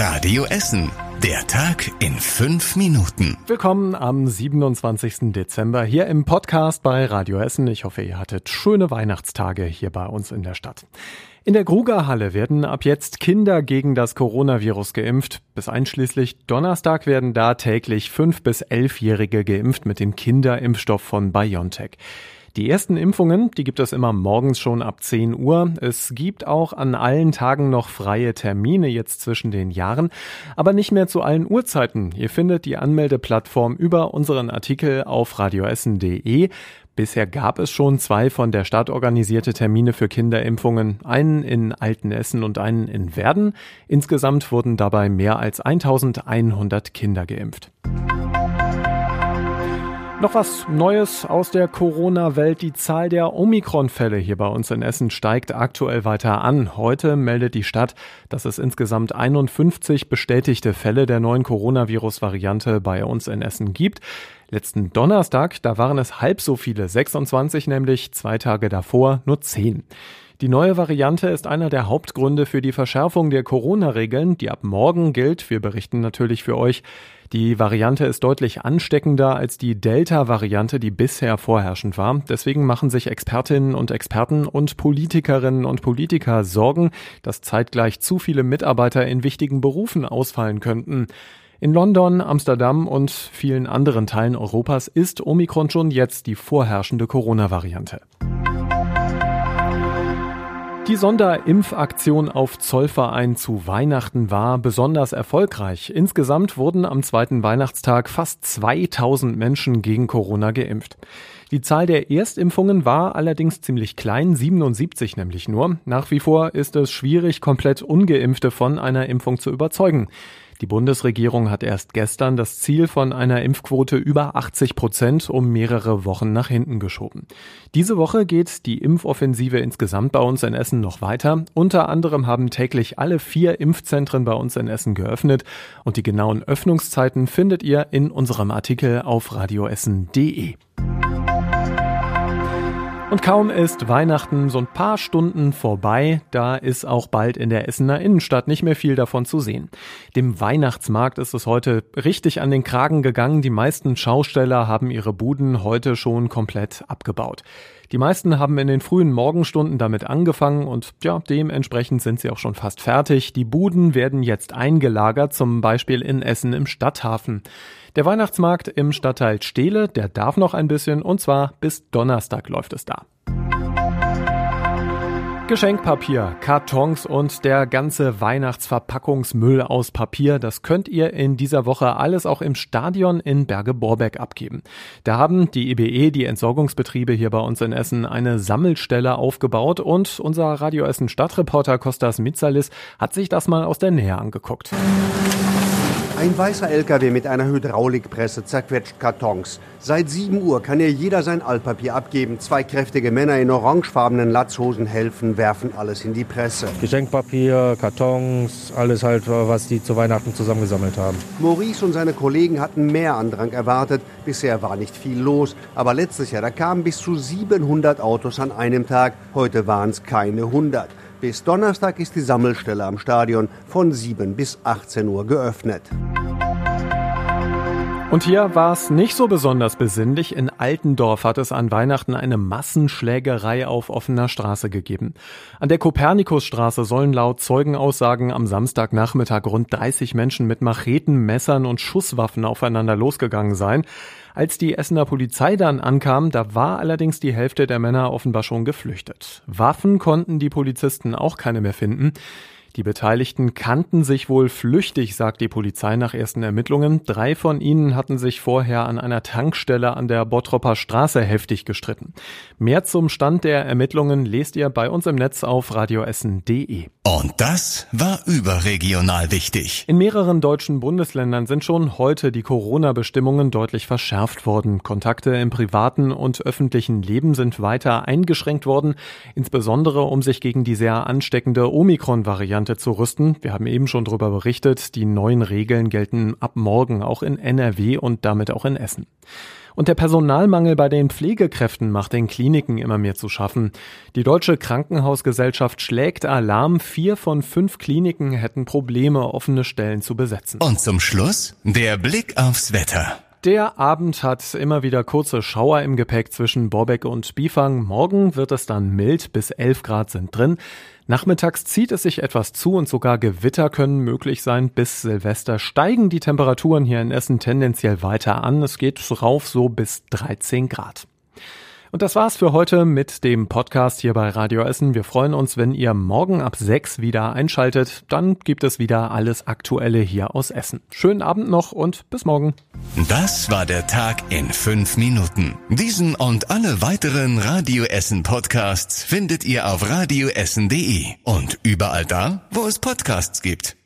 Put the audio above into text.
Radio Essen. Der Tag in fünf Minuten. Willkommen am 27. Dezember hier im Podcast bei Radio Essen. Ich hoffe, ihr hattet schöne Weihnachtstage hier bei uns in der Stadt. In der Grugerhalle werden ab jetzt Kinder gegen das Coronavirus geimpft. Bis einschließlich Donnerstag werden da täglich fünf bis elfjährige geimpft mit dem Kinderimpfstoff von BioNTech. Die ersten Impfungen, die gibt es immer morgens schon ab 10 Uhr. Es gibt auch an allen Tagen noch freie Termine jetzt zwischen den Jahren, aber nicht mehr zu allen Uhrzeiten. Ihr findet die Anmeldeplattform über unseren Artikel auf radioessen.de. Bisher gab es schon zwei von der Stadt organisierte Termine für Kinderimpfungen, einen in Altenessen und einen in Werden. Insgesamt wurden dabei mehr als 1100 Kinder geimpft. Noch was Neues aus der Corona-Welt. Die Zahl der Omikron-Fälle hier bei uns in Essen steigt aktuell weiter an. Heute meldet die Stadt, dass es insgesamt 51 bestätigte Fälle der neuen Coronavirus-Variante bei uns in Essen gibt. Letzten Donnerstag, da waren es halb so viele, 26 nämlich, zwei Tage davor nur 10. Die neue Variante ist einer der Hauptgründe für die Verschärfung der Corona-Regeln, die ab morgen gilt. Wir berichten natürlich für euch. Die Variante ist deutlich ansteckender als die Delta-Variante, die bisher vorherrschend war. Deswegen machen sich Expertinnen und Experten und Politikerinnen und Politiker Sorgen, dass zeitgleich zu viele Mitarbeiter in wichtigen Berufen ausfallen könnten. In London, Amsterdam und vielen anderen Teilen Europas ist Omikron schon jetzt die vorherrschende Corona-Variante. Die Sonderimpfaktion auf Zollverein zu Weihnachten war besonders erfolgreich. Insgesamt wurden am zweiten Weihnachtstag fast 2000 Menschen gegen Corona geimpft. Die Zahl der Erstimpfungen war allerdings ziemlich klein, 77 nämlich nur. Nach wie vor ist es schwierig, komplett ungeimpfte von einer Impfung zu überzeugen. Die Bundesregierung hat erst gestern das Ziel von einer Impfquote über 80 Prozent um mehrere Wochen nach hinten geschoben. Diese Woche geht die Impfoffensive insgesamt bei uns in Essen noch weiter. Unter anderem haben täglich alle vier Impfzentren bei uns in Essen geöffnet und die genauen Öffnungszeiten findet ihr in unserem Artikel auf radioessen.de. Und kaum ist Weihnachten so ein paar Stunden vorbei, da ist auch bald in der Essener Innenstadt nicht mehr viel davon zu sehen. Dem Weihnachtsmarkt ist es heute richtig an den Kragen gegangen. Die meisten Schausteller haben ihre Buden heute schon komplett abgebaut. Die meisten haben in den frühen Morgenstunden damit angefangen und ja, dementsprechend sind sie auch schon fast fertig. Die Buden werden jetzt eingelagert, zum Beispiel in Essen im Stadthafen. Der Weihnachtsmarkt im Stadtteil Stehle, der darf noch ein bisschen und zwar bis Donnerstag läuft es da. Geschenkpapier, Kartons und der ganze Weihnachtsverpackungsmüll aus Papier, das könnt ihr in dieser Woche alles auch im Stadion in Berge Borbeck abgeben. Da haben die EBE, e, die Entsorgungsbetriebe hier bei uns in Essen, eine Sammelstelle aufgebaut und unser Radio Essen Stadtreporter Kostas Mitsalis hat sich das mal aus der Nähe angeguckt. Ein weißer LKW mit einer Hydraulikpresse zerquetscht Kartons. Seit 7 Uhr kann hier jeder sein Altpapier abgeben. Zwei kräftige Männer in orangefarbenen Latzhosen helfen, werfen alles in die Presse. Geschenkpapier, Kartons, alles halt, was die zu Weihnachten zusammengesammelt haben. Maurice und seine Kollegen hatten mehr Andrang erwartet. Bisher war nicht viel los. Aber letztes Jahr, da kamen bis zu 700 Autos an einem Tag. Heute waren es keine 100. Bis Donnerstag ist die Sammelstelle am Stadion von 7 bis 18 Uhr geöffnet. Und hier war es nicht so besonders besinnlich. In Altendorf hat es an Weihnachten eine Massenschlägerei auf offener Straße gegeben. An der Kopernikusstraße sollen laut Zeugenaussagen am Samstagnachmittag rund 30 Menschen mit Macheten, Messern und Schusswaffen aufeinander losgegangen sein. Als die Essener Polizei dann ankam, da war allerdings die Hälfte der Männer offenbar schon geflüchtet. Waffen konnten die Polizisten auch keine mehr finden. Die Beteiligten kannten sich wohl flüchtig, sagt die Polizei nach ersten Ermittlungen. Drei von ihnen hatten sich vorher an einer Tankstelle an der Bottropper Straße heftig gestritten. Mehr zum Stand der Ermittlungen lest ihr bei uns im Netz auf radioessen.de. Und das war überregional wichtig. In mehreren deutschen Bundesländern sind schon heute die Corona-Bestimmungen deutlich verschärft worden. Kontakte im privaten und öffentlichen Leben sind weiter eingeschränkt worden, insbesondere um sich gegen die sehr ansteckende Omikron-Variante zu rüsten. Wir haben eben schon darüber berichtet, die neuen Regeln gelten ab morgen auch in NRW und damit auch in Essen. Und der Personalmangel bei den Pflegekräften macht den Kliniken immer mehr zu schaffen. Die Deutsche Krankenhausgesellschaft schlägt Alarm. Vier von fünf Kliniken hätten Probleme, offene Stellen zu besetzen. Und zum Schluss der Blick aufs Wetter. Der Abend hat immer wieder kurze Schauer im Gepäck zwischen Borbeck und Bifang. Morgen wird es dann mild, bis 11 Grad sind drin. Nachmittags zieht es sich etwas zu und sogar Gewitter können möglich sein. Bis Silvester steigen die Temperaturen hier in Essen tendenziell weiter an. Es geht rauf so bis 13 Grad. Und das war's für heute mit dem Podcast hier bei Radio Essen. Wir freuen uns, wenn ihr morgen ab sechs wieder einschaltet. Dann gibt es wieder alles Aktuelle hier aus Essen. Schönen Abend noch und bis morgen. Das war der Tag in fünf Minuten. Diesen und alle weiteren Radio Essen Podcasts findet ihr auf radioessen.de und überall da, wo es Podcasts gibt.